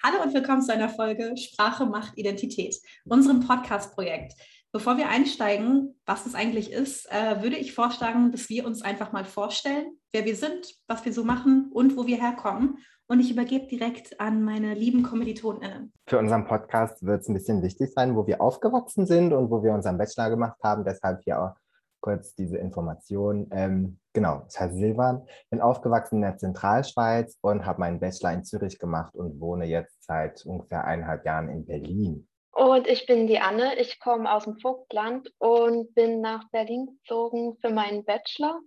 Hallo und willkommen zu einer Folge Sprache macht Identität, unserem Podcast-Projekt. Bevor wir einsteigen, was das eigentlich ist, äh, würde ich vorschlagen, dass wir uns einfach mal vorstellen, wer wir sind, was wir so machen und wo wir herkommen. Und ich übergebe direkt an meine lieben KommilitonInnen. Für unseren Podcast wird es ein bisschen wichtig sein, wo wir aufgewachsen sind und wo wir unseren Bachelor gemacht haben. Deshalb hier auch kurz diese Information. Ähm, genau, ich heiße Silvan, bin aufgewachsen in der Zentralschweiz und habe meinen Bachelor in Zürich gemacht und wohne jetzt seit ungefähr eineinhalb Jahren in Berlin. Und ich bin die Anne, ich komme aus dem Vogtland und bin nach Berlin gezogen für meinen Bachelor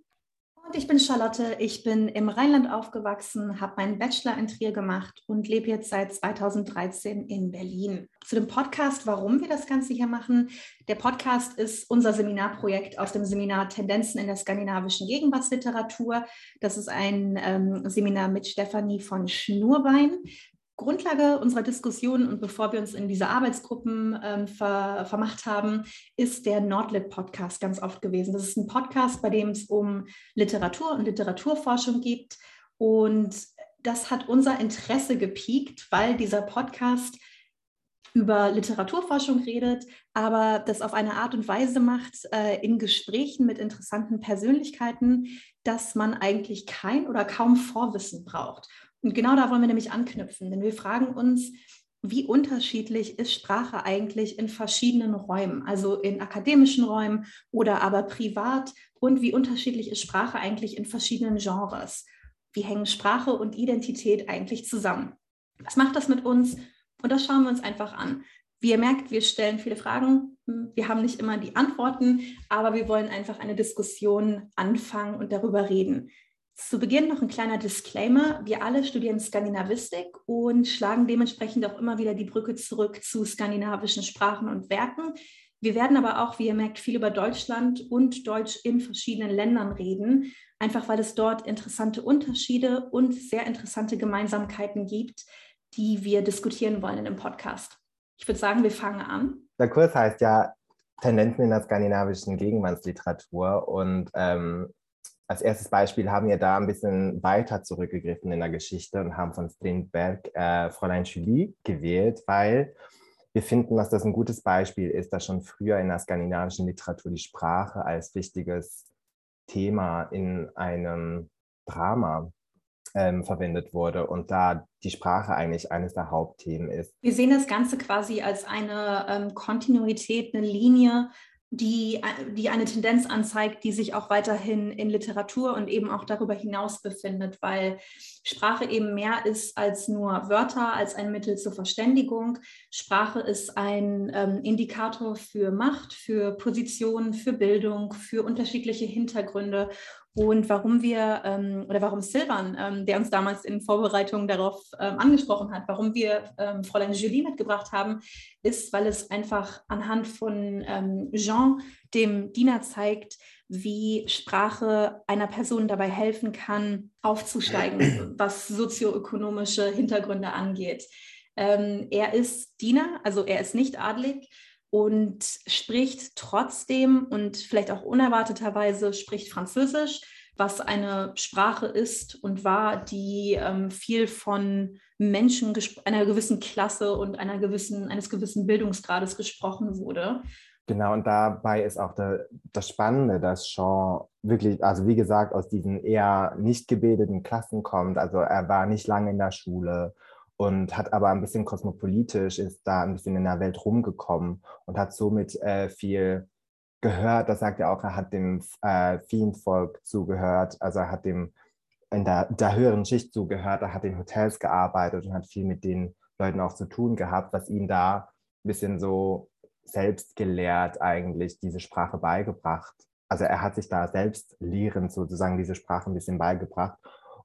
und ich bin Charlotte, ich bin im Rheinland aufgewachsen, habe meinen Bachelor in Trier gemacht und lebe jetzt seit 2013 in Berlin. Zu dem Podcast, warum wir das Ganze hier machen. Der Podcast ist unser Seminarprojekt aus dem Seminar Tendenzen in der skandinavischen Gegenwartsliteratur. Das ist ein ähm, Seminar mit Stefanie von Schnurbein. Grundlage unserer Diskussion und bevor wir uns in diese Arbeitsgruppen ähm, ver vermacht haben, ist der Nordlit-Podcast ganz oft gewesen. Das ist ein Podcast, bei dem es um Literatur und Literaturforschung geht. Und das hat unser Interesse gepiekt, weil dieser Podcast über Literaturforschung redet, aber das auf eine Art und Weise macht, äh, in Gesprächen mit interessanten Persönlichkeiten, dass man eigentlich kein oder kaum Vorwissen braucht. Und genau da wollen wir nämlich anknüpfen, denn wir fragen uns, wie unterschiedlich ist Sprache eigentlich in verschiedenen Räumen, also in akademischen Räumen oder aber privat und wie unterschiedlich ist Sprache eigentlich in verschiedenen Genres? Wie hängen Sprache und Identität eigentlich zusammen? Was macht das mit uns? Und das schauen wir uns einfach an. Wie ihr merkt, wir stellen viele Fragen. Wir haben nicht immer die Antworten, aber wir wollen einfach eine Diskussion anfangen und darüber reden. Zu Beginn noch ein kleiner Disclaimer. Wir alle studieren Skandinavistik und schlagen dementsprechend auch immer wieder die Brücke zurück zu skandinavischen Sprachen und Werken. Wir werden aber auch, wie ihr merkt, viel über Deutschland und Deutsch in verschiedenen Ländern reden, einfach weil es dort interessante Unterschiede und sehr interessante Gemeinsamkeiten gibt, die wir diskutieren wollen in dem Podcast. Ich würde sagen, wir fangen an. Der Kurs heißt ja Tendenzen in der skandinavischen Gegenwartsliteratur und ähm, als erstes Beispiel haben wir da ein bisschen weiter zurückgegriffen in der Geschichte und haben von Strindberg äh, Fräulein Julie gewählt, weil wir finden, dass das ein gutes Beispiel ist, dass schon früher in der skandinavischen Literatur die Sprache als wichtiges Thema in einem Drama ähm, verwendet wurde und da die Sprache eigentlich eines der Hauptthemen ist. Wir sehen das Ganze quasi als eine ähm, Kontinuität, eine Linie die, die eine Tendenz anzeigt, die sich auch weiterhin in Literatur und eben auch darüber hinaus befindet, weil Sprache eben mehr ist als nur Wörter, als ein Mittel zur Verständigung. Sprache ist ein ähm, Indikator für Macht, für Position, für Bildung, für unterschiedliche Hintergründe und warum wir ähm, oder warum Silvan, ähm, der uns damals in Vorbereitung darauf ähm, angesprochen hat, warum wir ähm, Fräulein Julie mitgebracht haben, ist, weil es einfach anhand von ähm, Jean, dem Diener, zeigt, wie Sprache einer Person dabei helfen kann, aufzusteigen, was sozioökonomische Hintergründe angeht. Ähm, er ist Diener, also er ist nicht adlig und spricht trotzdem und vielleicht auch unerwarteterweise spricht Französisch, was eine Sprache ist und war, die ähm, viel von Menschen einer gewissen Klasse und einer gewissen, eines gewissen Bildungsgrades gesprochen wurde. Genau, und dabei ist auch der, das Spannende, dass Jean wirklich, also wie gesagt, aus diesen eher nicht gebildeten Klassen kommt. Also er war nicht lange in der Schule und hat aber ein bisschen kosmopolitisch, ist da ein bisschen in der Welt rumgekommen und hat somit äh, viel gehört. Das sagt er auch, er hat dem äh, vielen Volk zugehört, also er hat dem in der, der höheren Schicht zugehört, er hat in Hotels gearbeitet und hat viel mit den Leuten auch zu tun gehabt, was ihm da ein bisschen so selbst gelehrt eigentlich diese Sprache beigebracht. Also er hat sich da selbst lehrend sozusagen diese Sprache ein bisschen beigebracht.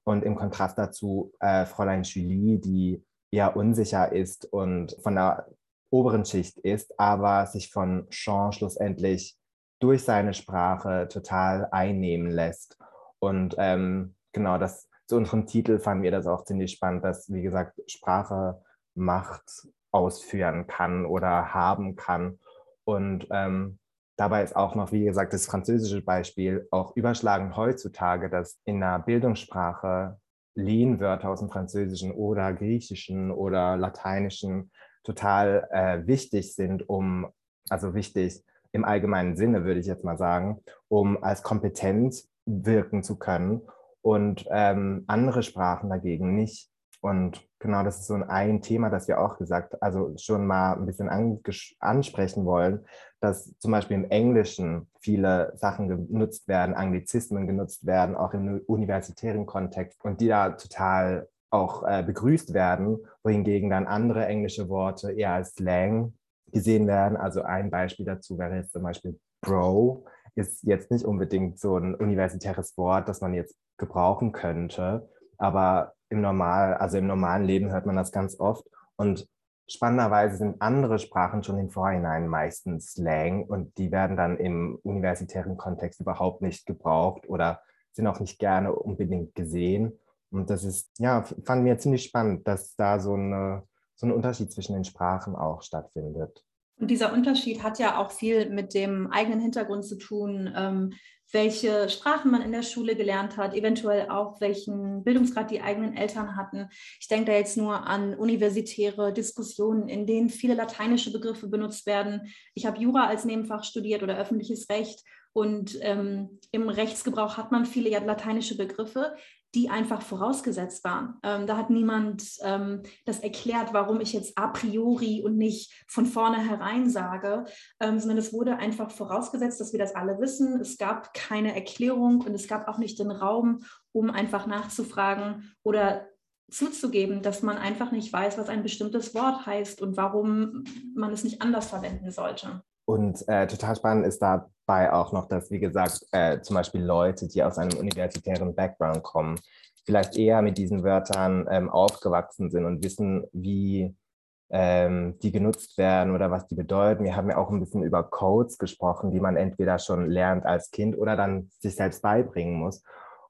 Und im Kontrast dazu äh, Fräulein Julie, die eher unsicher ist und von der oberen Schicht ist, aber sich von Jean schlussendlich durch seine Sprache total einnehmen lässt. Und ähm, genau, das zu unserem Titel fanden wir das auch ziemlich spannend, dass, wie gesagt, Sprache Macht ausführen kann oder haben kann. Und ähm, dabei ist auch noch, wie gesagt, das französische Beispiel auch überschlagend heutzutage, dass in der Bildungssprache Lehnwörter aus dem Französischen oder Griechischen oder Lateinischen total äh, wichtig sind, um, also wichtig im allgemeinen Sinne, würde ich jetzt mal sagen, um als kompetent wirken zu können und ähm, andere Sprachen dagegen nicht. Und genau das ist so ein Thema, das wir auch gesagt, also schon mal ein bisschen ansprechen wollen, dass zum Beispiel im Englischen viele Sachen genutzt werden, Anglizismen genutzt werden, auch im universitären Kontext und die da total auch äh, begrüßt werden, wohingegen dann andere englische Worte eher als Slang gesehen werden. Also ein Beispiel dazu wäre jetzt zum Beispiel Bro, ist jetzt nicht unbedingt so ein universitäres Wort, das man jetzt gebrauchen könnte, aber im normal, also im normalen Leben hört man das ganz oft und spannenderweise sind andere Sprachen schon im Vorhinein meistens Slang und die werden dann im universitären Kontext überhaupt nicht gebraucht oder sind auch nicht gerne unbedingt gesehen. Und das ist, ja, fanden wir ziemlich spannend, dass da so, eine, so ein Unterschied zwischen den Sprachen auch stattfindet. Und dieser Unterschied hat ja auch viel mit dem eigenen Hintergrund zu tun, ähm, welche Sprachen man in der Schule gelernt hat, eventuell auch welchen Bildungsgrad die eigenen Eltern hatten. Ich denke da jetzt nur an universitäre Diskussionen, in denen viele lateinische Begriffe benutzt werden. Ich habe Jura als Nebenfach studiert oder öffentliches Recht. Und ähm, im Rechtsgebrauch hat man viele lateinische Begriffe, die einfach vorausgesetzt waren. Ähm, da hat niemand ähm, das erklärt, warum ich jetzt a priori und nicht von vornherein sage, ähm, sondern es wurde einfach vorausgesetzt, dass wir das alle wissen. Es gab keine Erklärung und es gab auch nicht den Raum, um einfach nachzufragen oder zuzugeben, dass man einfach nicht weiß, was ein bestimmtes Wort heißt und warum man es nicht anders verwenden sollte. Und äh, total spannend ist dabei auch noch, dass, wie gesagt, äh, zum Beispiel Leute, die aus einem universitären Background kommen, vielleicht eher mit diesen Wörtern ähm, aufgewachsen sind und wissen, wie ähm, die genutzt werden oder was die bedeuten. Wir haben ja auch ein bisschen über Codes gesprochen, die man entweder schon lernt als Kind oder dann sich selbst beibringen muss.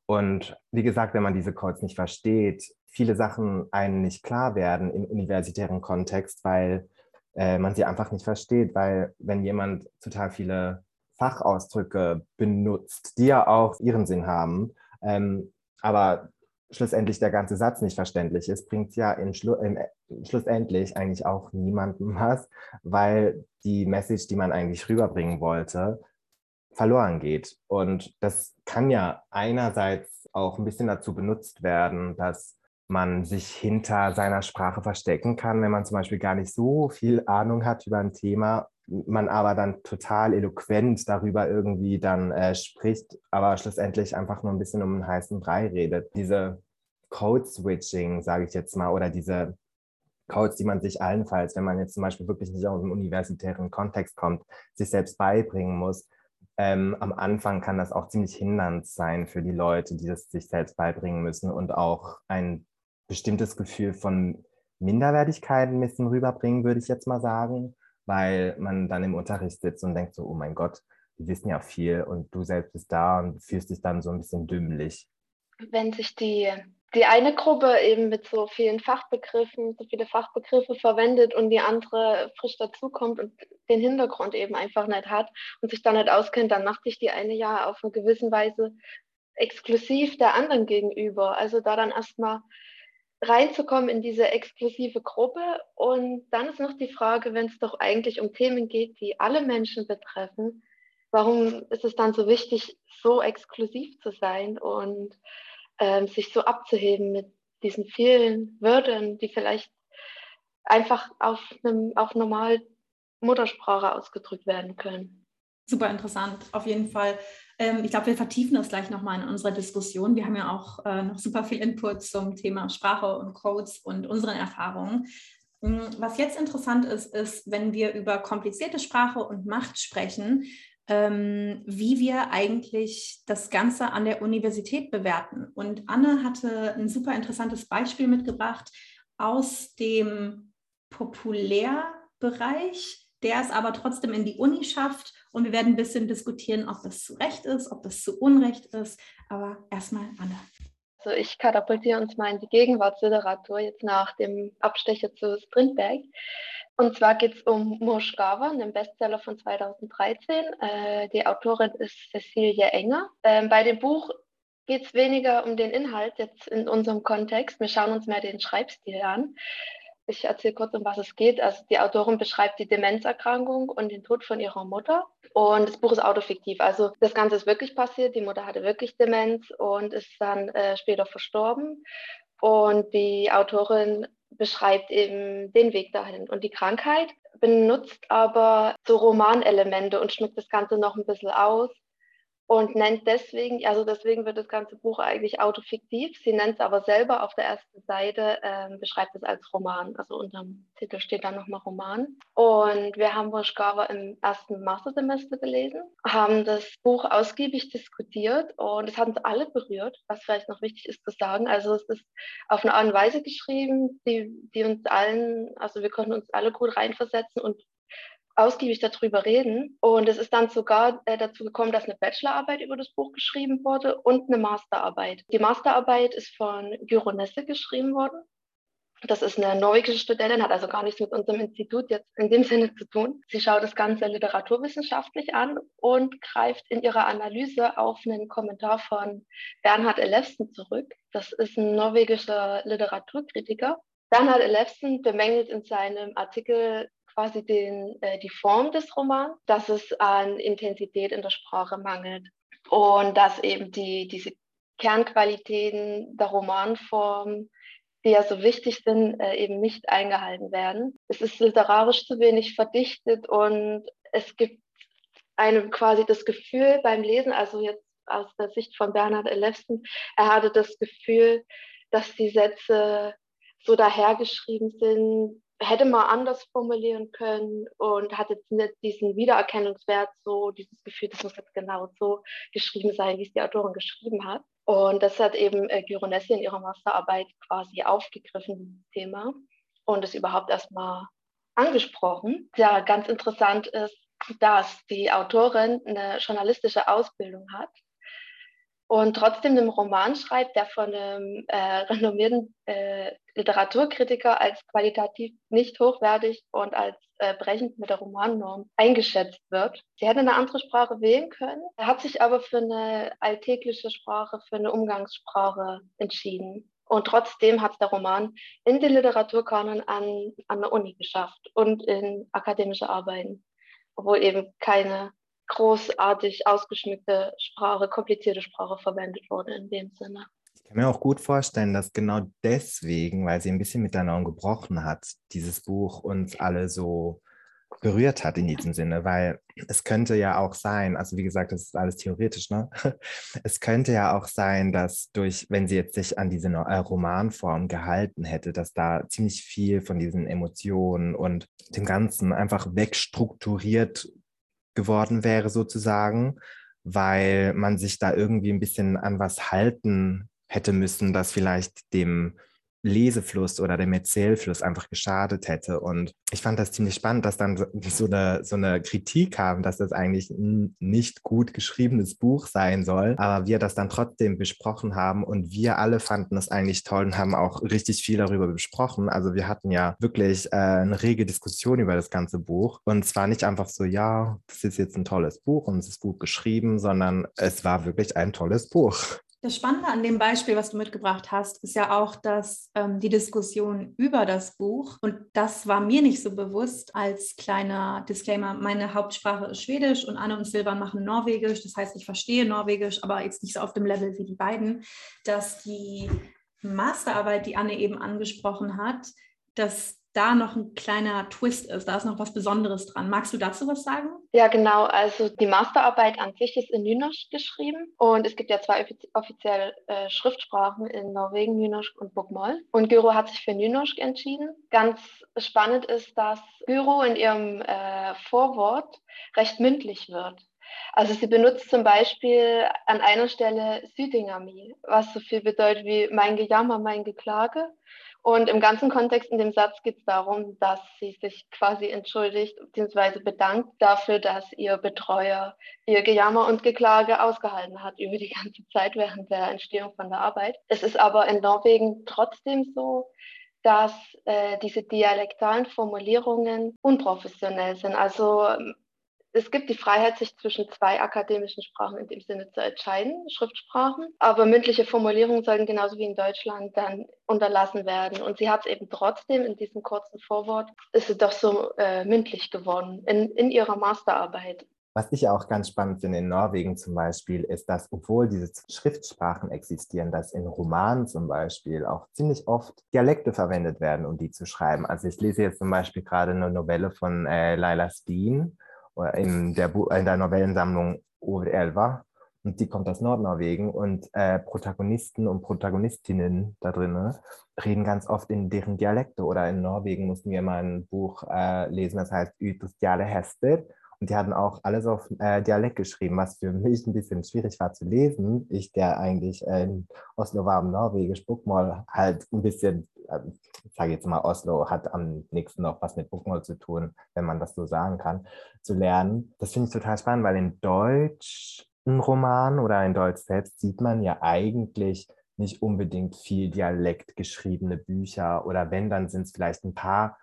Und wie gesagt, wenn man diese Codes nicht versteht, viele Sachen einem nicht klar werden im universitären Kontext, weil äh, man sie einfach nicht versteht, weil wenn jemand total viele Fachausdrücke benutzt, die ja auch ihren Sinn haben, ähm, aber schlussendlich der ganze Satz nicht verständlich ist, bringt ja im Schlu im, schlussendlich eigentlich auch niemandem was, weil die Message, die man eigentlich rüberbringen wollte, verloren geht. Und das kann ja einerseits auch ein bisschen dazu benutzt werden, dass man sich hinter seiner Sprache verstecken kann, wenn man zum Beispiel gar nicht so viel Ahnung hat über ein Thema, man aber dann total eloquent darüber irgendwie dann äh, spricht, aber schlussendlich einfach nur ein bisschen um einen heißen Brei redet. Diese Code-Switching, sage ich jetzt mal, oder diese Codes, die man sich allenfalls, wenn man jetzt zum Beispiel wirklich nicht aus dem universitären Kontext kommt, sich selbst beibringen muss. Ähm, am Anfang kann das auch ziemlich hindernd sein für die Leute, die das sich selbst beibringen müssen und auch ein bestimmtes Gefühl von Minderwertigkeit ein bisschen rüberbringen, würde ich jetzt mal sagen, weil man dann im Unterricht sitzt und denkt so, oh mein Gott, die wissen ja viel und du selbst bist da und fühlst dich dann so ein bisschen dümmlich. Wenn sich die, die eine Gruppe eben mit so vielen Fachbegriffen, so viele Fachbegriffe verwendet und die andere frisch dazukommt und den Hintergrund eben einfach nicht hat und sich da nicht auskennt, dann macht sich die eine ja auf eine gewisse Weise exklusiv der anderen gegenüber. Also da dann erstmal reinzukommen in diese exklusive Gruppe. Und dann ist noch die Frage, wenn es doch eigentlich um Themen geht, die alle Menschen betreffen, warum ist es dann so wichtig, so exklusiv zu sein und ähm, sich so abzuheben mit diesen vielen Wörtern, die vielleicht einfach auf einem auf normal Muttersprache ausgedrückt werden können. Super interessant, auf jeden Fall. Ähm, ich glaube, wir vertiefen das gleich nochmal in unserer Diskussion. Wir haben ja auch äh, noch super viel Input zum Thema Sprache und Codes und unseren Erfahrungen. Mm, was jetzt interessant ist, ist, wenn wir über komplizierte Sprache und Macht sprechen, ähm, wie wir eigentlich das Ganze an der Universität bewerten. Und Anne hatte ein super interessantes Beispiel mitgebracht aus dem Populärbereich, der es aber trotzdem in die Uni schafft und wir werden ein bisschen diskutieren, ob das zu Recht ist, ob das zu Unrecht ist. Aber erstmal Anne. Also ich katapultiere uns mal in die Gegenwartsliteratur jetzt nach dem Abstecher zu Strindberg. Und zwar geht es um Moschgava, einen Bestseller von 2013. Äh, die Autorin ist Cecilie Enger. Ähm, bei dem Buch geht es weniger um den Inhalt jetzt in unserem Kontext. Wir schauen uns mehr den Schreibstil an. Ich erzähle kurz, um was es geht. Also die Autorin beschreibt die Demenzerkrankung und den Tod von ihrer Mutter. Und das Buch ist autofiktiv. Also das Ganze ist wirklich passiert. Die Mutter hatte wirklich Demenz und ist dann äh, später verstorben. Und die Autorin beschreibt eben den Weg dahin und die Krankheit, benutzt aber so Romanelemente und schmückt das Ganze noch ein bisschen aus und nennt deswegen, also deswegen wird das ganze Buch eigentlich autofiktiv. Sie nennt es aber selber auf der ersten Seite, ähm, beschreibt es als Roman. Also unter dem Titel steht dann nochmal Roman. Und wir haben Woschkawa im ersten Mastersemester gelesen, haben das Buch ausgiebig diskutiert und es hat uns alle berührt, was vielleicht noch wichtig ist zu sagen. Also es ist auf eine Art und Weise geschrieben, die, die uns allen, also wir konnten uns alle gut reinversetzen und ausgiebig darüber reden. Und es ist dann sogar äh, dazu gekommen, dass eine Bachelorarbeit über das Buch geschrieben wurde und eine Masterarbeit. Die Masterarbeit ist von Gyro Nesse geschrieben worden. Das ist eine norwegische Studentin, hat also gar nichts mit unserem Institut jetzt in dem Sinne zu tun. Sie schaut das Ganze literaturwissenschaftlich an und greift in ihrer Analyse auf einen Kommentar von Bernhard Elefsen zurück. Das ist ein norwegischer Literaturkritiker. Bernhard Elefsen bemängelt in seinem Artikel quasi den, äh, die Form des Romans, dass es an Intensität in der Sprache mangelt und dass eben die, diese Kernqualitäten der Romanform, die ja so wichtig sind, äh, eben nicht eingehalten werden. Es ist literarisch zu wenig verdichtet und es gibt einem quasi das Gefühl beim Lesen, also jetzt aus der Sicht von Bernhard Elefsen, er hatte das Gefühl, dass die Sätze so dahergeschrieben sind, hätte man anders formulieren können und hat jetzt nicht diesen Wiedererkennungswert, so dieses Gefühl, das muss jetzt genau so geschrieben sein, wie es die Autorin geschrieben hat. Und das hat eben äh, Gironessi in ihrer Masterarbeit quasi aufgegriffen, dieses Thema, und es überhaupt erstmal angesprochen. Ja, ganz interessant ist, dass die Autorin eine journalistische Ausbildung hat und trotzdem einen Roman schreibt, der von einem äh, renommierten äh, Literaturkritiker als qualitativ nicht hochwertig und als äh, brechend mit der Romannorm eingeschätzt wird. Sie hätte eine andere Sprache wählen können, er hat sich aber für eine alltägliche Sprache, für eine Umgangssprache entschieden. Und trotzdem hat der Roman in den Literaturkanon an, an der Uni geschafft und in akademische Arbeiten, obwohl eben keine großartig ausgeschmückte Sprache, komplizierte Sprache verwendet wurde in dem Sinne. Ich kann mir auch gut vorstellen, dass genau deswegen, weil sie ein bisschen mit der Norm gebrochen hat, dieses Buch uns alle so berührt hat in diesem Sinne, weil es könnte ja auch sein, also wie gesagt, das ist alles theoretisch, ne? Es könnte ja auch sein, dass durch, wenn sie jetzt sich an diese Romanform gehalten hätte, dass da ziemlich viel von diesen Emotionen und dem Ganzen einfach wegstrukturiert geworden wäre sozusagen, weil man sich da irgendwie ein bisschen an was halten hätte müssen, das vielleicht dem Lesefluss oder dem Erzählfluss einfach geschadet hätte. Und ich fand das ziemlich spannend, dass dann so eine, so eine Kritik kam, dass das eigentlich ein nicht gut geschriebenes Buch sein soll, aber wir das dann trotzdem besprochen haben und wir alle fanden es eigentlich toll und haben auch richtig viel darüber besprochen. Also wir hatten ja wirklich äh, eine rege Diskussion über das ganze Buch und zwar nicht einfach so, ja, das ist jetzt ein tolles Buch und es ist gut geschrieben, sondern es war wirklich ein tolles Buch. Das Spannende an dem Beispiel, was du mitgebracht hast, ist ja auch, dass ähm, die Diskussion über das Buch, und das war mir nicht so bewusst als kleiner Disclaimer, meine Hauptsprache ist Schwedisch und Anne und Silvan machen Norwegisch. Das heißt, ich verstehe Norwegisch, aber jetzt nicht so auf dem Level wie die beiden, dass die Masterarbeit, die Anne eben angesprochen hat, dass da noch ein kleiner Twist ist. Da ist noch was Besonderes dran. Magst du dazu was sagen? Ja, genau. Also die Masterarbeit an sich ist in Nynorsk geschrieben und es gibt ja zwei offizielle äh, Schriftsprachen in Norwegen, Nynorsk und Bokmål. Und Gyro hat sich für Nynorsk entschieden. Ganz spannend ist, dass Gyro in ihrem äh, Vorwort recht mündlich wird. Also sie benutzt zum Beispiel an einer Stelle Südingami, was so viel bedeutet wie mein Gejammer, mein Geklage. Und im ganzen Kontext in dem Satz geht es darum, dass sie sich quasi entschuldigt bzw. bedankt dafür, dass ihr Betreuer ihr Gejammer und Geklage ausgehalten hat über die ganze Zeit während der Entstehung von der Arbeit. Es ist aber in Norwegen trotzdem so, dass äh, diese dialektalen Formulierungen unprofessionell sind. Also es gibt die Freiheit, sich zwischen zwei akademischen Sprachen in dem Sinne zu entscheiden, Schriftsprachen. Aber mündliche Formulierungen sollen genauso wie in Deutschland dann unterlassen werden. Und sie hat es eben trotzdem in diesem kurzen Vorwort, ist sie doch so äh, mündlich geworden in, in ihrer Masterarbeit. Was ich auch ganz spannend finde in Norwegen zum Beispiel, ist, dass obwohl diese Schriftsprachen existieren, dass in Romanen zum Beispiel auch ziemlich oft Dialekte verwendet werden, um die zu schreiben. Also ich lese jetzt zum Beispiel gerade eine Novelle von äh, Laila Steen in der, in der Novellensammlung Over Elva. Und die kommt aus Nordnorwegen und äh, Protagonisten und Protagonistinnen da drin reden ganz oft in deren Dialekte. Oder in Norwegen mussten wir mal ein Buch äh, lesen, das heißt Ytus Diale Hester. Und die hatten auch alles auf äh, Dialekt geschrieben, was für mich ein bisschen schwierig war zu lesen. Ich, der eigentlich in Oslo war, im Norwegisch, Bookmall halt ein bisschen, äh, ich sage jetzt mal, Oslo hat am nächsten noch was mit Bookmall zu tun, wenn man das so sagen kann, zu lernen. Das finde ich total spannend, weil in Deutsch ein Roman oder in Deutsch selbst sieht man ja eigentlich nicht unbedingt viel Dialekt geschriebene Bücher oder wenn, dann sind es vielleicht ein paar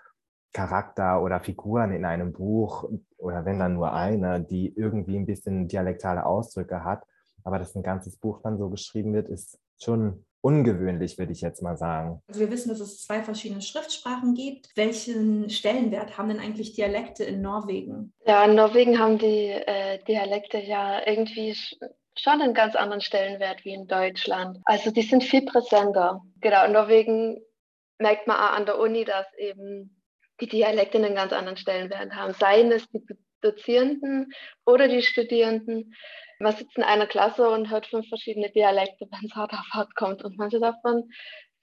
Charakter oder Figuren in einem Buch oder wenn dann nur eine, die irgendwie ein bisschen dialektale Ausdrücke hat. Aber dass ein ganzes Buch dann so geschrieben wird, ist schon ungewöhnlich, würde ich jetzt mal sagen. Also wir wissen, dass es zwei verschiedene Schriftsprachen gibt. Welchen Stellenwert haben denn eigentlich Dialekte in Norwegen? Ja, in Norwegen haben die äh, Dialekte ja irgendwie schon einen ganz anderen Stellenwert wie in Deutschland. Also die sind viel präsenter. Genau, in Norwegen merkt man auch an der Uni, dass eben die Dialekte einen ganz anderen Stellenwert haben. Seien es die Dozierenden oder die Studierenden. Man sitzt in einer Klasse und hört fünf verschiedene Dialekte, wenn es hart auf hart kommt. Und manche davon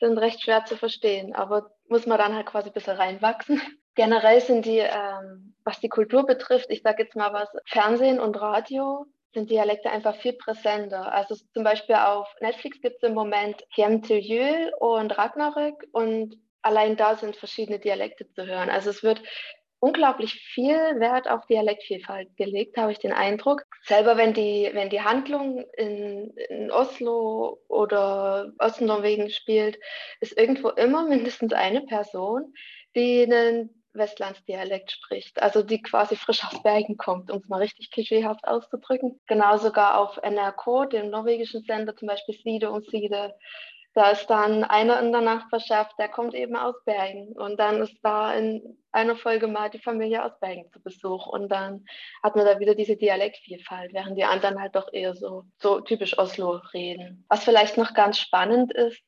sind recht schwer zu verstehen, aber muss man dann halt quasi ein bisschen reinwachsen. Generell sind die, ähm, was die Kultur betrifft, ich sage jetzt mal was, Fernsehen und Radio sind Dialekte einfach viel präsenter. Also zum Beispiel auf Netflix gibt es im Moment Jul und Ragnarök und allein da sind verschiedene Dialekte zu hören. Also es wird unglaublich viel Wert auf Dialektvielfalt gelegt, habe ich den Eindruck. Selber wenn die, wenn die Handlung in, in Oslo oder Ostnorwegen spielt, ist irgendwo immer mindestens eine Person, die einen Westlandsdialekt spricht, also die quasi frisch aus Bergen kommt, um es mal richtig klischeehaft auszudrücken. Genau sogar auf NRK, dem norwegischen Sender, zum Beispiel Siede und Siede, da ist dann einer in der Nachbarschaft, der kommt eben aus Bergen. Und dann ist da in einer Folge mal die Familie aus Bergen zu Besuch. Und dann hat man da wieder diese Dialektvielfalt, während die anderen halt doch eher so, so typisch Oslo reden. Was vielleicht noch ganz spannend ist,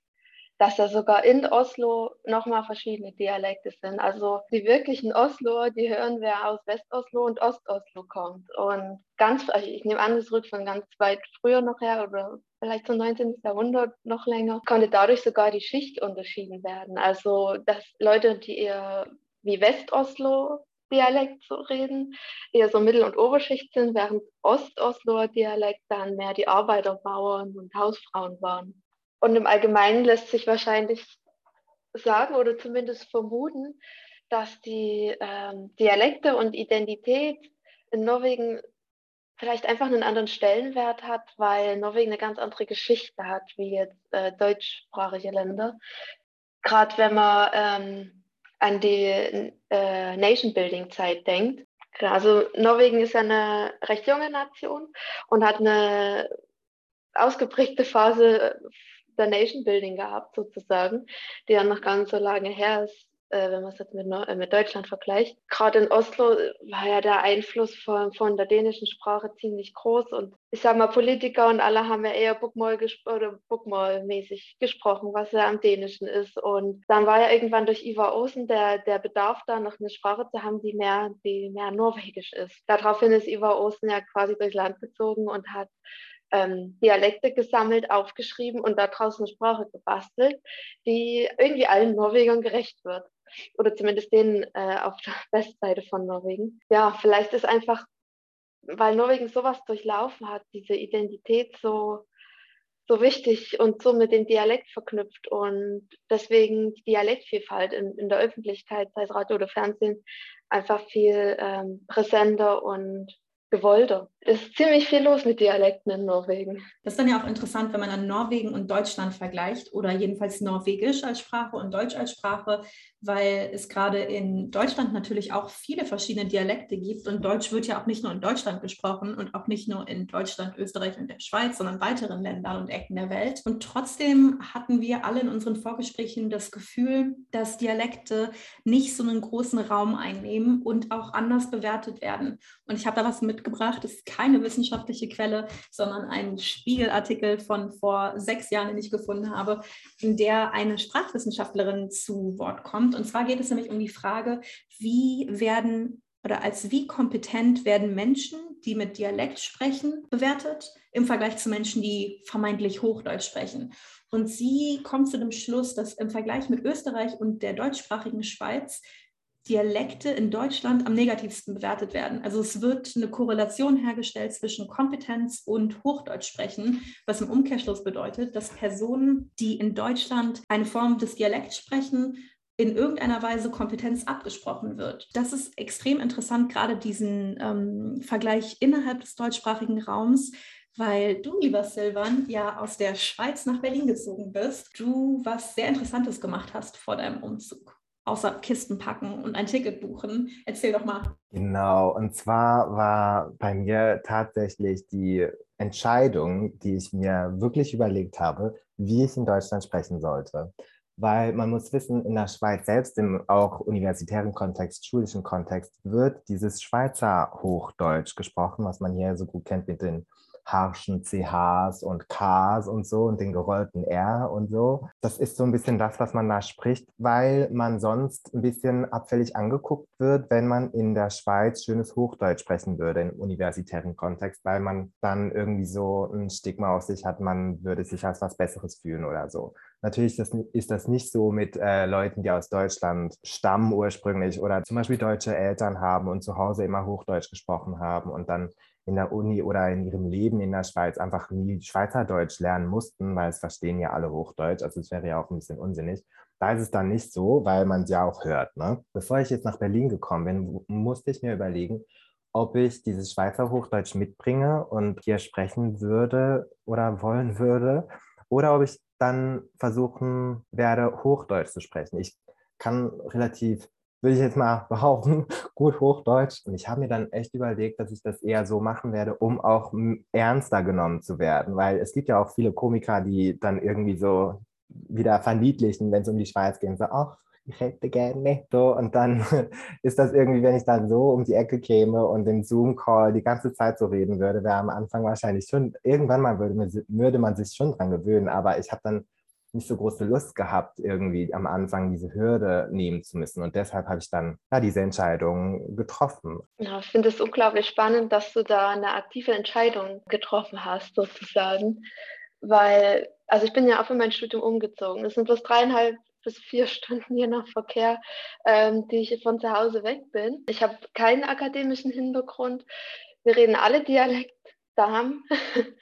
dass da sogar in Oslo nochmal verschiedene Dialekte sind. Also die wirklichen Osloer, die hören, wer aus West-Oslo und Ost-Oslo kommt. Und ganz, also ich nehme an, das rückt von ganz weit früher noch her oder vielleicht zum 19. Jahrhundert noch länger, konnte dadurch sogar die Schicht unterschieden werden. Also dass Leute, die eher wie West-Oslo Dialekt so reden, eher so Mittel- und Oberschicht sind, während Ost-Osloer Dialekt dann mehr die Arbeiter, Bauern und Hausfrauen waren. Und im Allgemeinen lässt sich wahrscheinlich sagen oder zumindest vermuten, dass die ähm, Dialekte und Identität in Norwegen vielleicht einfach einen anderen Stellenwert hat, weil Norwegen eine ganz andere Geschichte hat wie jetzt äh, deutschsprachige Länder. Gerade wenn man ähm, an die äh, Nation-Building-Zeit denkt. Also Norwegen ist eine recht junge Nation und hat eine ausgeprägte Phase der Nation Building gehabt, sozusagen, die ja noch gar nicht so lange her ist, äh, wenn man es jetzt mit, äh, mit Deutschland vergleicht. Gerade in Oslo war ja der Einfluss von, von der dänischen Sprache ziemlich groß und ich sage mal, Politiker und alle haben ja eher Bookmall oder Bookmall-mäßig gesprochen, was ja am Dänischen ist. Und dann war ja irgendwann durch Ivar Osen der, der Bedarf da, noch eine Sprache zu haben, die mehr, die mehr norwegisch ist. Daraufhin ist Ivar Osen ja quasi durchs Land gezogen und hat ähm, Dialekte gesammelt, aufgeschrieben und daraus eine Sprache gebastelt, die irgendwie allen Norwegern gerecht wird. Oder zumindest denen äh, auf der Westseite von Norwegen. Ja, vielleicht ist einfach, weil Norwegen sowas durchlaufen hat, diese Identität so, so wichtig und so mit dem Dialekt verknüpft und deswegen die Dialektvielfalt in, in der Öffentlichkeit, sei es Radio oder Fernsehen, einfach viel ähm, präsenter und gewollter ist ziemlich viel los mit Dialekten in Norwegen. Das ist dann ja auch interessant, wenn man dann Norwegen und Deutschland vergleicht oder jedenfalls Norwegisch als Sprache und Deutsch als Sprache, weil es gerade in Deutschland natürlich auch viele verschiedene Dialekte gibt und Deutsch wird ja auch nicht nur in Deutschland gesprochen und auch nicht nur in Deutschland, Österreich und der Schweiz, sondern weiteren Ländern und Ecken der Welt. Und trotzdem hatten wir alle in unseren Vorgesprächen das Gefühl, dass Dialekte nicht so einen großen Raum einnehmen und auch anders bewertet werden. Und ich habe da was mitgebracht, das keine wissenschaftliche Quelle, sondern ein Spiegelartikel von vor sechs Jahren, den ich gefunden habe, in der eine Sprachwissenschaftlerin zu Wort kommt. Und zwar geht es nämlich um die Frage, wie werden oder als wie kompetent werden Menschen, die mit Dialekt sprechen, bewertet im Vergleich zu Menschen, die vermeintlich Hochdeutsch sprechen. Und sie kommt zu dem Schluss, dass im Vergleich mit Österreich und der deutschsprachigen Schweiz Dialekte in Deutschland am negativsten bewertet werden. Also es wird eine Korrelation hergestellt zwischen Kompetenz und Hochdeutsch sprechen, was im Umkehrschluss bedeutet, dass Personen, die in Deutschland eine Form des Dialekts sprechen, in irgendeiner Weise Kompetenz abgesprochen wird. Das ist extrem interessant, gerade diesen ähm, Vergleich innerhalb des deutschsprachigen Raums, weil du, lieber Silvan, ja aus der Schweiz nach Berlin gezogen bist. Du was sehr Interessantes gemacht hast vor deinem Umzug außer Kisten packen und ein Ticket buchen. Erzähl doch mal. Genau, und zwar war bei mir tatsächlich die Entscheidung, die ich mir wirklich überlegt habe, wie ich in Deutschland sprechen sollte. Weil man muss wissen, in der Schweiz selbst, im auch universitären Kontext, schulischen Kontext, wird dieses Schweizer Hochdeutsch gesprochen, was man hier so gut kennt mit den harschen CHs und Ks und so und den gerollten R und so. Das ist so ein bisschen das, was man da spricht, weil man sonst ein bisschen abfällig angeguckt wird, wenn man in der Schweiz schönes Hochdeutsch sprechen würde im universitären Kontext, weil man dann irgendwie so ein Stigma auf sich hat, man würde sich als was Besseres fühlen oder so. Natürlich ist das, nicht so mit äh, Leuten, die aus Deutschland stammen ursprünglich oder zum Beispiel deutsche Eltern haben und zu Hause immer Hochdeutsch gesprochen haben und dann in der Uni oder in ihrem Leben in der Schweiz einfach nie Schweizerdeutsch lernen mussten, weil es verstehen ja alle Hochdeutsch. Also es wäre ja auch ein bisschen unsinnig. Da ist es dann nicht so, weil man es ja auch hört. Ne? Bevor ich jetzt nach Berlin gekommen bin, musste ich mir überlegen, ob ich dieses Schweizer Hochdeutsch mitbringe und hier sprechen würde oder wollen würde, oder ob ich dann versuchen werde, Hochdeutsch zu sprechen. Ich kann relativ würde ich jetzt mal behaupten, gut Hochdeutsch. Und ich habe mir dann echt überlegt, dass ich das eher so machen werde, um auch ernster genommen zu werden. Weil es gibt ja auch viele Komiker, die dann irgendwie so wieder verniedlichen, wenn es um die Schweiz geht. So, ach, ich hätte gerne. So, und dann ist das irgendwie, wenn ich dann so um die Ecke käme und im Zoom-Call die ganze Zeit so reden würde, wäre am Anfang wahrscheinlich schon, irgendwann mal würde, würde man sich schon dran gewöhnen. Aber ich habe dann nicht so große Lust gehabt, irgendwie am Anfang diese Hürde nehmen zu müssen. Und deshalb habe ich dann ja, diese Entscheidung getroffen. Ja, ich finde es unglaublich spannend, dass du da eine aktive Entscheidung getroffen hast, sozusagen. Weil, also ich bin ja auch für mein Studium umgezogen. Es sind bloß dreieinhalb bis vier Stunden je nach Verkehr, ähm, die ich von zu Hause weg bin. Ich habe keinen akademischen Hintergrund. Wir reden alle Dialekt Darm,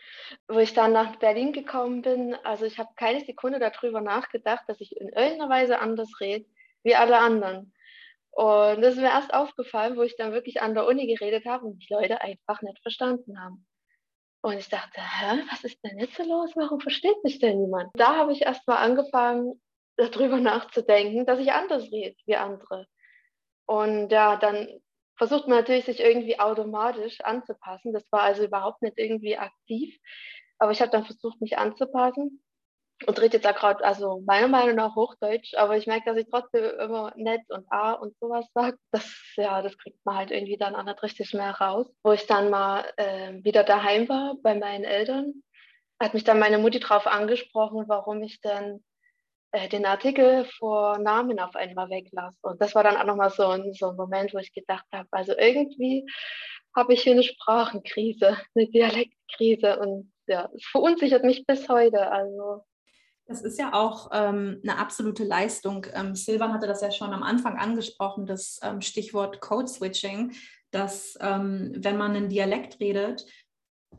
wo ich dann nach Berlin gekommen bin. Also ich habe keine Sekunde darüber nachgedacht, dass ich in irgendeiner Weise anders rede wie alle anderen. Und das ist mir erst aufgefallen, wo ich dann wirklich an der Uni geredet habe und die Leute einfach nicht verstanden haben. Und ich dachte, hä, was ist denn jetzt so los? Warum versteht mich denn niemand? Da habe ich erst mal angefangen, darüber nachzudenken, dass ich anders rede wie andere. Und ja, dann versucht man natürlich, sich irgendwie automatisch anzupassen. Das war also überhaupt nicht irgendwie aktiv. Aber ich habe dann versucht, mich anzupassen und rede jetzt auch gerade, also meiner Meinung nach Hochdeutsch, aber ich merke, dass ich trotzdem immer nett und A und sowas sage. Das, ja, das kriegt man halt irgendwie dann auch nicht richtig mehr raus. Wo ich dann mal äh, wieder daheim war bei meinen Eltern, hat mich dann meine Mutti drauf angesprochen, warum ich dann äh, den Artikel vor Namen auf einmal weglasse. Und das war dann auch nochmal so ein, so ein Moment, wo ich gedacht habe, also irgendwie habe ich hier eine Sprachenkrise, eine Dialektkrise und ja, es verunsichert mich bis heute. Also das ist ja auch ähm, eine absolute Leistung. Ähm, Silvan hatte das ja schon am Anfang angesprochen, das ähm, Stichwort Code Switching, dass ähm, wenn man einen Dialekt redet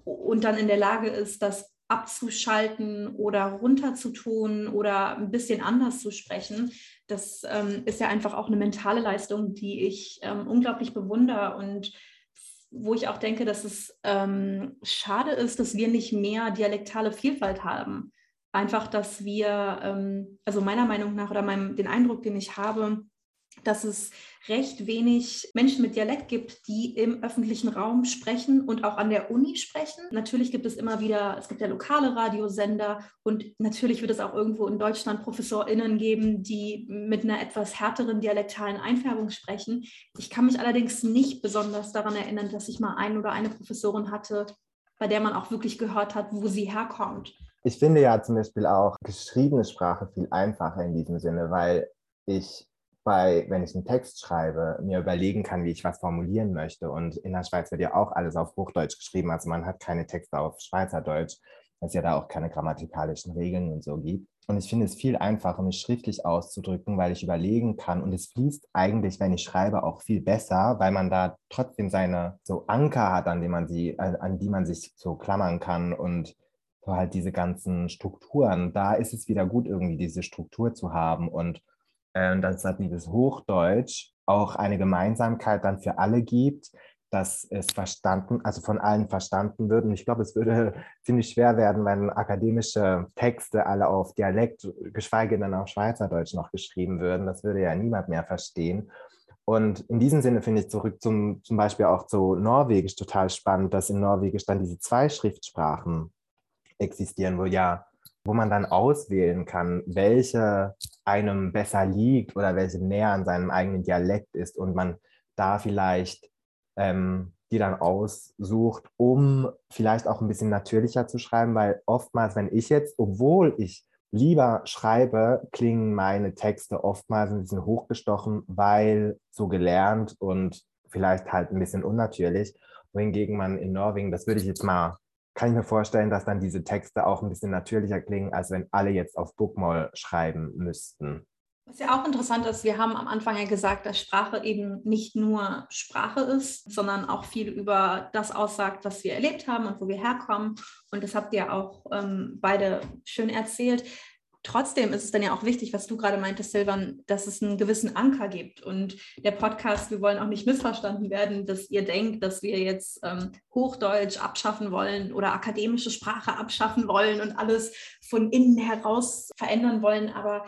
und dann in der Lage ist, das abzuschalten oder runterzutun oder ein bisschen anders zu sprechen. Das ähm, ist ja einfach auch eine mentale Leistung, die ich ähm, unglaublich bewundere und wo ich auch denke, dass es ähm, schade ist, dass wir nicht mehr dialektale Vielfalt haben. Einfach, dass wir, ähm, also meiner Meinung nach oder meinem, den Eindruck, den ich habe, dass es recht wenig Menschen mit Dialekt gibt, die im öffentlichen Raum sprechen und auch an der Uni sprechen. Natürlich gibt es immer wieder, es gibt ja lokale Radiosender und natürlich wird es auch irgendwo in Deutschland ProfessorInnen geben, die mit einer etwas härteren dialektalen Einfärbung sprechen. Ich kann mich allerdings nicht besonders daran erinnern, dass ich mal einen oder eine Professorin hatte, bei der man auch wirklich gehört hat, wo sie herkommt. Ich finde ja zum Beispiel auch geschriebene Sprache viel einfacher in diesem Sinne, weil ich bei, wenn ich einen Text schreibe, mir überlegen kann, wie ich was formulieren möchte. Und in der Schweiz wird ja auch alles auf Hochdeutsch geschrieben. Also man hat keine Texte auf Schweizerdeutsch, weil es ja da auch keine grammatikalischen Regeln und so gibt. Und ich finde es viel einfacher, mich schriftlich auszudrücken, weil ich überlegen kann. Und es fließt eigentlich, wenn ich schreibe, auch viel besser, weil man da trotzdem seine so Anker hat, an die man, sie, an die man sich so klammern kann und so halt diese ganzen Strukturen. Da ist es wieder gut, irgendwie diese Struktur zu haben und äh, dass halt dieses Hochdeutsch auch eine Gemeinsamkeit dann für alle gibt, dass es verstanden, also von allen verstanden wird. Und ich glaube, es würde ziemlich schwer werden, wenn akademische Texte alle auf Dialekt, geschweige denn auf Schweizerdeutsch noch geschrieben würden. Das würde ja niemand mehr verstehen. Und in diesem Sinne finde ich zurück zum, zum Beispiel auch zu Norwegisch total spannend, dass in Norwegisch dann diese zwei Schriftsprachen existieren, wo ja wo man dann auswählen kann, welche einem besser liegt oder welche näher an seinem eigenen Dialekt ist und man da vielleicht ähm, die dann aussucht, um vielleicht auch ein bisschen natürlicher zu schreiben, weil oftmals, wenn ich jetzt, obwohl ich lieber schreibe, klingen meine Texte oftmals ein bisschen hochgestochen, weil so gelernt und vielleicht halt ein bisschen unnatürlich. Wohingegen man in Norwegen, das würde ich jetzt mal kann ich mir vorstellen, dass dann diese Texte auch ein bisschen natürlicher klingen, als wenn alle jetzt auf Bookmall schreiben müssten. Was ja auch interessant ist, wir haben am Anfang ja gesagt, dass Sprache eben nicht nur Sprache ist, sondern auch viel über das aussagt, was wir erlebt haben und wo wir herkommen. Und das habt ihr auch ähm, beide schön erzählt. Trotzdem ist es dann ja auch wichtig, was du gerade meintest, Silvan, dass es einen gewissen Anker gibt. Und der Podcast, wir wollen auch nicht missverstanden werden, dass ihr denkt, dass wir jetzt ähm, Hochdeutsch abschaffen wollen oder akademische Sprache abschaffen wollen und alles von innen heraus verändern wollen. Aber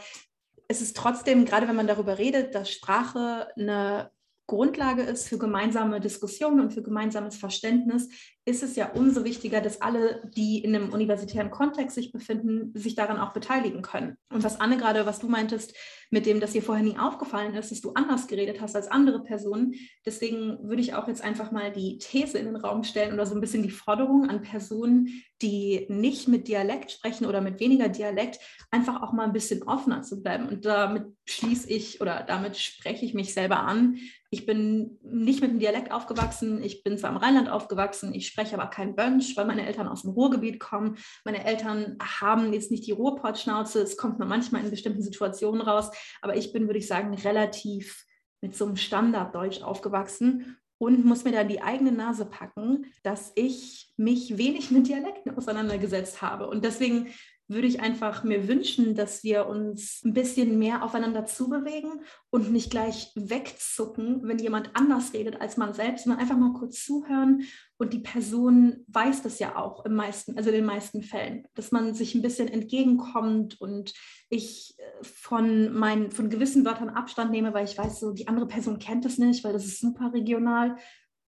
es ist trotzdem, gerade wenn man darüber redet, dass Sprache eine Grundlage ist für gemeinsame Diskussionen und für gemeinsames Verständnis, ist es ja umso wichtiger, dass alle, die in einem universitären Kontext sich befinden, sich daran auch beteiligen können. Und was Anne gerade, was du meintest, mit dem, dass dir vorher nie aufgefallen ist, dass du anders geredet hast als andere Personen, deswegen würde ich auch jetzt einfach mal die These in den Raum stellen oder so ein bisschen die Forderung an Personen, die nicht mit Dialekt sprechen oder mit weniger Dialekt, einfach auch mal ein bisschen offener zu bleiben. Und damit schließe ich oder damit spreche ich mich selber an. Ich bin nicht mit dem Dialekt aufgewachsen. Ich bin zwar im Rheinland aufgewachsen. Ich spreche aber kein Bönsch, weil meine Eltern aus dem Ruhrgebiet kommen. Meine Eltern haben jetzt nicht die Ruhrpottschnauze. Es kommt nur manchmal in bestimmten Situationen raus. Aber ich bin, würde ich sagen, relativ mit so einem Standarddeutsch aufgewachsen und muss mir da die eigene Nase packen, dass ich mich wenig mit Dialekten auseinandergesetzt habe. Und deswegen würde ich einfach mir wünschen, dass wir uns ein bisschen mehr aufeinander zubewegen und nicht gleich wegzucken, wenn jemand anders redet als man selbst, sondern einfach mal kurz zuhören und die Person weiß das ja auch im meisten, also in den meisten Fällen, dass man sich ein bisschen entgegenkommt und ich äh, von meinen, von gewissen Wörtern Abstand nehme, weil ich weiß, so die andere Person kennt es nicht, weil das ist super regional.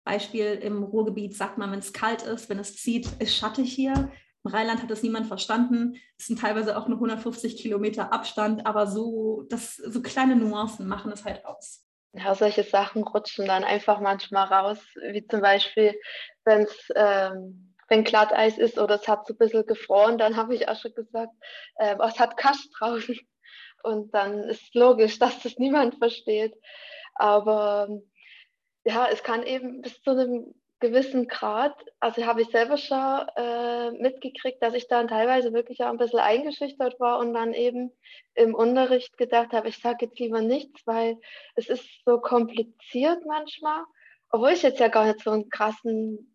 Beispiel im Ruhrgebiet sagt man, wenn es kalt ist, wenn es zieht, ist schattig hier im Rheinland hat das niemand verstanden. Es sind teilweise auch nur 150 Kilometer Abstand, aber so, das, so kleine Nuancen machen es halt aus. Ja, solche Sachen rutschen dann einfach manchmal raus, wie zum Beispiel, wenn's, ähm, wenn Glatteis ist oder es hat so ein bisschen gefroren, dann habe ich auch schon gesagt, äh, es hat Kasch draußen. Und dann ist logisch, dass das niemand versteht. Aber ja, es kann eben bis zu einem gewissen Grad, also habe ich selber schon äh, mitgekriegt, dass ich dann teilweise wirklich auch ein bisschen eingeschüchtert war und dann eben im Unterricht gedacht habe, ich sage jetzt lieber nichts, weil es ist so kompliziert manchmal, obwohl ich jetzt ja gar nicht so einen krassen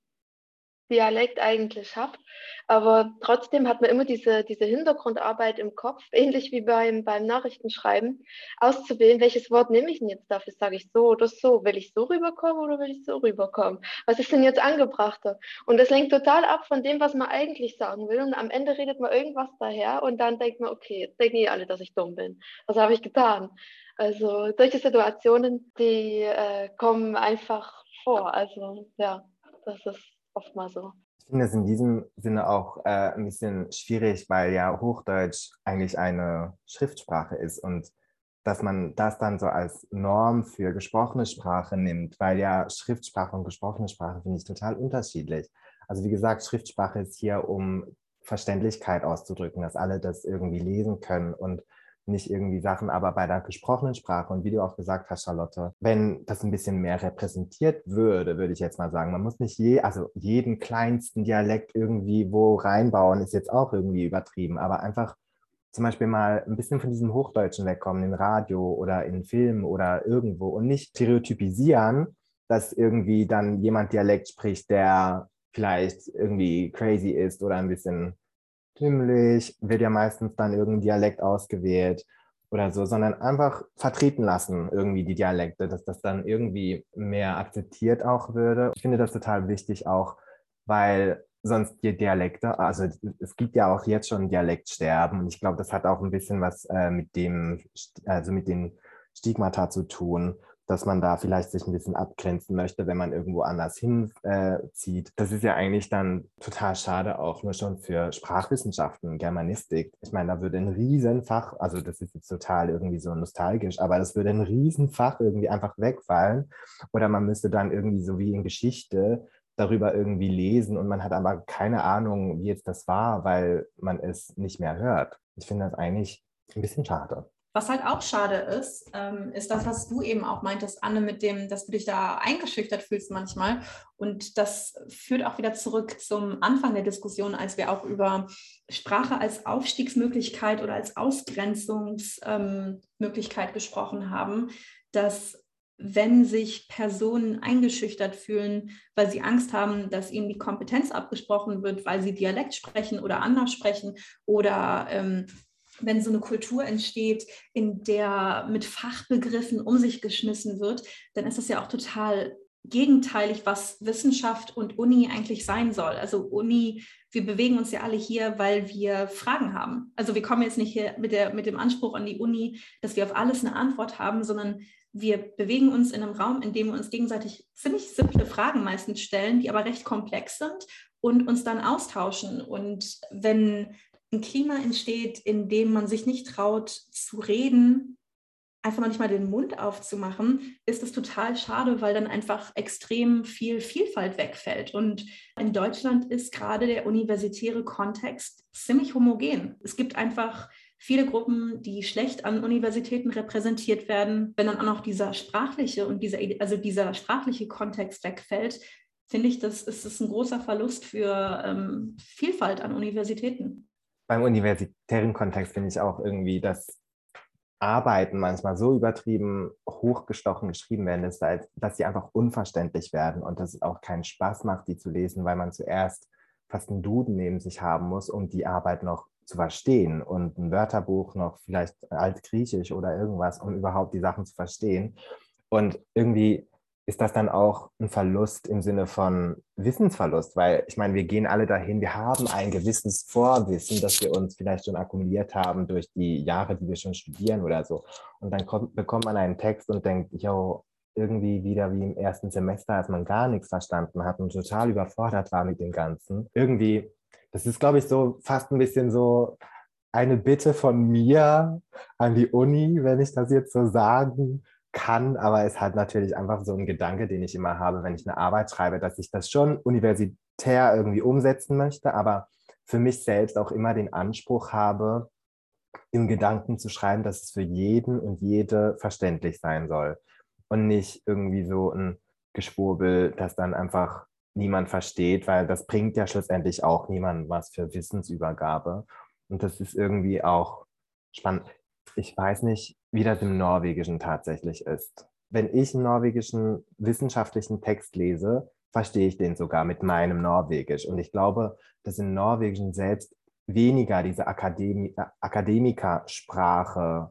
Dialekt eigentlich habe. Aber trotzdem hat man immer diese, diese Hintergrundarbeit im Kopf, ähnlich wie beim, beim Nachrichtenschreiben, auszuwählen, welches Wort nehme ich denn jetzt dafür? Sage ich so oder so? Will ich so rüberkommen oder will ich so rüberkommen? Was ist denn jetzt angebrachter? Und das lenkt total ab von dem, was man eigentlich sagen will. Und am Ende redet man irgendwas daher und dann denkt man, okay, jetzt denken die alle, dass ich dumm bin. Was habe ich getan? Also solche Situationen, die äh, kommen einfach vor. Also ja, das ist oft mal so. Ich finde es in diesem Sinne auch äh, ein bisschen schwierig, weil ja Hochdeutsch eigentlich eine Schriftsprache ist und dass man das dann so als Norm für gesprochene Sprache nimmt, weil ja Schriftsprache und gesprochene Sprache finde ich total unterschiedlich. Also wie gesagt, Schriftsprache ist hier, um Verständlichkeit auszudrücken, dass alle das irgendwie lesen können und nicht irgendwie Sachen, aber bei der gesprochenen Sprache und wie du auch gesagt hast, Charlotte, wenn das ein bisschen mehr repräsentiert würde, würde ich jetzt mal sagen, man muss nicht je, also jeden kleinsten Dialekt irgendwie wo reinbauen, ist jetzt auch irgendwie übertrieben, aber einfach zum Beispiel mal ein bisschen von diesem Hochdeutschen wegkommen, in Radio oder in Filmen oder irgendwo und nicht stereotypisieren, dass irgendwie dann jemand Dialekt spricht, der vielleicht irgendwie crazy ist oder ein bisschen dümmlich, wird ja meistens dann irgendein Dialekt ausgewählt oder so, sondern einfach vertreten lassen, irgendwie die Dialekte, dass das dann irgendwie mehr akzeptiert auch würde. Ich finde das total wichtig auch, weil sonst die Dialekte, also es gibt ja auch jetzt schon Dialektsterben und ich glaube, das hat auch ein bisschen was äh, mit dem, also mit den Stigmata zu tun, dass man da vielleicht sich ein bisschen abgrenzen möchte, wenn man irgendwo anders hinzieht. Äh, das ist ja eigentlich dann total schade auch nur schon für Sprachwissenschaften, Germanistik. Ich meine, da würde ein Riesenfach, also das ist jetzt total irgendwie so nostalgisch, aber das würde ein Riesenfach irgendwie einfach wegfallen. Oder man müsste dann irgendwie so wie in Geschichte darüber irgendwie lesen und man hat aber keine Ahnung, wie jetzt das war, weil man es nicht mehr hört. Ich finde das eigentlich ein bisschen schade. Was halt auch schade ist, ähm, ist das, was du eben auch meintest, Anne, mit dem, dass du dich da eingeschüchtert fühlst manchmal. Und das führt auch wieder zurück zum Anfang der Diskussion, als wir auch über Sprache als Aufstiegsmöglichkeit oder als Ausgrenzungsmöglichkeit ähm, gesprochen haben, dass wenn sich Personen eingeschüchtert fühlen, weil sie Angst haben, dass ihnen die Kompetenz abgesprochen wird, weil sie Dialekt sprechen oder anders sprechen oder ähm, wenn so eine Kultur entsteht, in der mit Fachbegriffen um sich geschmissen wird, dann ist das ja auch total gegenteilig, was Wissenschaft und Uni eigentlich sein soll. Also Uni, wir bewegen uns ja alle hier, weil wir Fragen haben. Also wir kommen jetzt nicht hier mit, der, mit dem Anspruch an die Uni, dass wir auf alles eine Antwort haben, sondern wir bewegen uns in einem Raum, in dem wir uns gegenseitig ziemlich simple Fragen meistens stellen, die aber recht komplex sind und uns dann austauschen. Und wenn ein Klima entsteht, in dem man sich nicht traut zu reden, einfach noch nicht mal den Mund aufzumachen, ist es total schade, weil dann einfach extrem viel Vielfalt wegfällt. Und in Deutschland ist gerade der universitäre Kontext ziemlich homogen. Es gibt einfach viele Gruppen, die schlecht an Universitäten repräsentiert werden. Wenn dann auch noch dieser sprachliche und dieser, also dieser sprachliche Kontext wegfällt, finde ich, das ist, das ein großer Verlust für ähm, Vielfalt an Universitäten beim universitären Kontext finde ich auch irgendwie, dass Arbeiten manchmal so übertrieben hochgestochen geschrieben werden, dass, dass sie einfach unverständlich werden und dass es auch keinen Spaß macht, die zu lesen, weil man zuerst fast einen Duden neben sich haben muss, um die Arbeit noch zu verstehen und ein Wörterbuch noch vielleicht altgriechisch oder irgendwas, um überhaupt die Sachen zu verstehen. Und irgendwie ist das dann auch ein Verlust im Sinne von Wissensverlust? Weil ich meine, wir gehen alle dahin, wir haben ein gewisses Vorwissen, das wir uns vielleicht schon akkumuliert haben durch die Jahre, die wir schon studieren oder so. Und dann kommt, bekommt man einen Text und denkt, yo, irgendwie wieder wie im ersten Semester, als man gar nichts verstanden hat und total überfordert war mit dem Ganzen. Irgendwie, das ist, glaube ich, so fast ein bisschen so eine Bitte von mir an die Uni, wenn ich das jetzt so sagen kann, aber es hat natürlich einfach so ein Gedanke, den ich immer habe, wenn ich eine Arbeit schreibe, dass ich das schon universitär irgendwie umsetzen möchte, aber für mich selbst auch immer den Anspruch habe, im Gedanken zu schreiben, dass es für jeden und jede verständlich sein soll und nicht irgendwie so ein Geschwurbel, das dann einfach niemand versteht, weil das bringt ja schlussendlich auch niemand was für Wissensübergabe. Und das ist irgendwie auch spannend. Ich weiß nicht, wie das im Norwegischen tatsächlich ist. Wenn ich einen norwegischen wissenschaftlichen Text lese, verstehe ich den sogar mit meinem Norwegisch. Und ich glaube, dass in Norwegischen selbst weniger diese Akademi Akademikersprache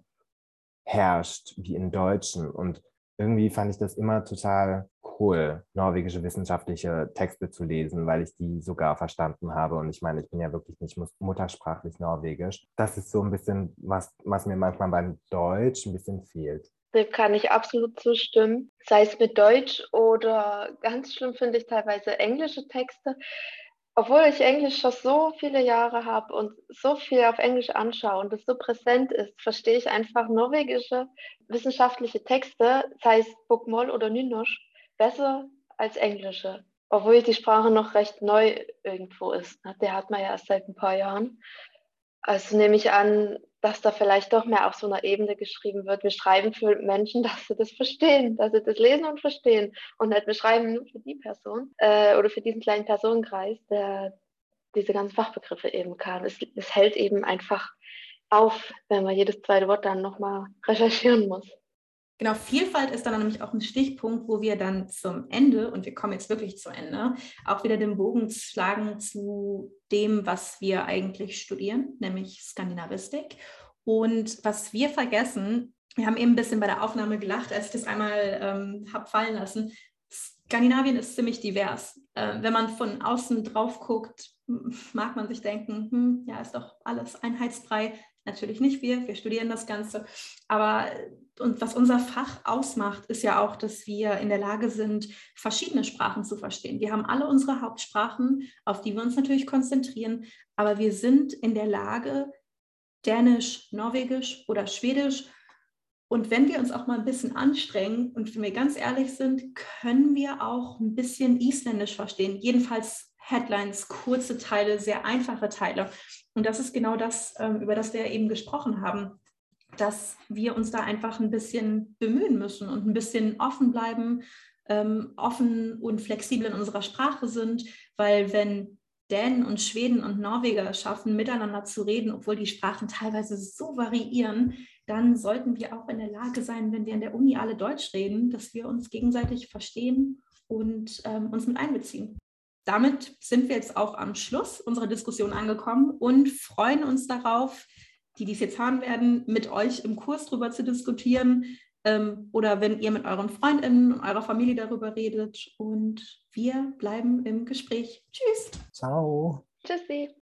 herrscht wie in Deutschen. Und irgendwie fand ich das immer total cool, norwegische wissenschaftliche Texte zu lesen, weil ich die sogar verstanden habe. Und ich meine, ich bin ja wirklich nicht muttersprachlich norwegisch. Das ist so ein bisschen was, was mir manchmal beim Deutsch ein bisschen fehlt. Dem kann ich absolut zustimmen. Sei es mit Deutsch oder ganz schlimm finde ich teilweise englische Texte. Obwohl ich Englisch schon so viele Jahre habe und so viel auf Englisch anschaue und es so präsent ist, verstehe ich einfach norwegische wissenschaftliche Texte, sei es Bokmål oder Nynorsk, besser als englische. Obwohl die Sprache noch recht neu irgendwo ist. Der hat man ja erst seit ein paar Jahren. Also nehme ich an, dass da vielleicht doch mehr auf so einer Ebene geschrieben wird. Wir schreiben für Menschen, dass sie das verstehen, dass sie das lesen und verstehen. Und nicht wir schreiben nur für die Person äh, oder für diesen kleinen Personenkreis, der diese ganzen Fachbegriffe eben kann. Es, es hält eben einfach auf, wenn man jedes zweite Wort dann nochmal recherchieren muss. Genau, Vielfalt ist dann nämlich auch ein Stichpunkt, wo wir dann zum Ende, und wir kommen jetzt wirklich zu Ende, auch wieder den Bogen schlagen zu dem, was wir eigentlich studieren, nämlich Skandinavistik. Und was wir vergessen, wir haben eben ein bisschen bei der Aufnahme gelacht, als ich das einmal ähm, habe fallen lassen. Skandinavien ist ziemlich divers. Äh, wenn man von außen drauf guckt, mag man sich denken, hm, ja, ist doch alles einheitsfrei. Natürlich nicht wir, wir studieren das Ganze. Aber und was unser Fach ausmacht, ist ja auch, dass wir in der Lage sind, verschiedene Sprachen zu verstehen. Wir haben alle unsere Hauptsprachen, auf die wir uns natürlich konzentrieren, aber wir sind in der Lage, Dänisch, Norwegisch oder Schwedisch. Und wenn wir uns auch mal ein bisschen anstrengen und wenn wir ganz ehrlich sind, können wir auch ein bisschen Isländisch verstehen. Jedenfalls Headlines, kurze Teile, sehr einfache Teile. Und das ist genau das, ähm, über das wir eben gesprochen haben dass wir uns da einfach ein bisschen bemühen müssen und ein bisschen offen bleiben, ähm, offen und flexibel in unserer Sprache sind, weil wenn Dänen und Schweden und Norweger schaffen, miteinander zu reden, obwohl die Sprachen teilweise so variieren, dann sollten wir auch in der Lage sein, wenn wir in der Uni alle Deutsch reden, dass wir uns gegenseitig verstehen und ähm, uns mit einbeziehen. Damit sind wir jetzt auch am Schluss unserer Diskussion angekommen und freuen uns darauf, die dies jetzt hören werden, mit euch im Kurs darüber zu diskutieren ähm, oder wenn ihr mit euren Freundinnen und eurer Familie darüber redet. Und wir bleiben im Gespräch. Tschüss. Ciao. Tschüssi.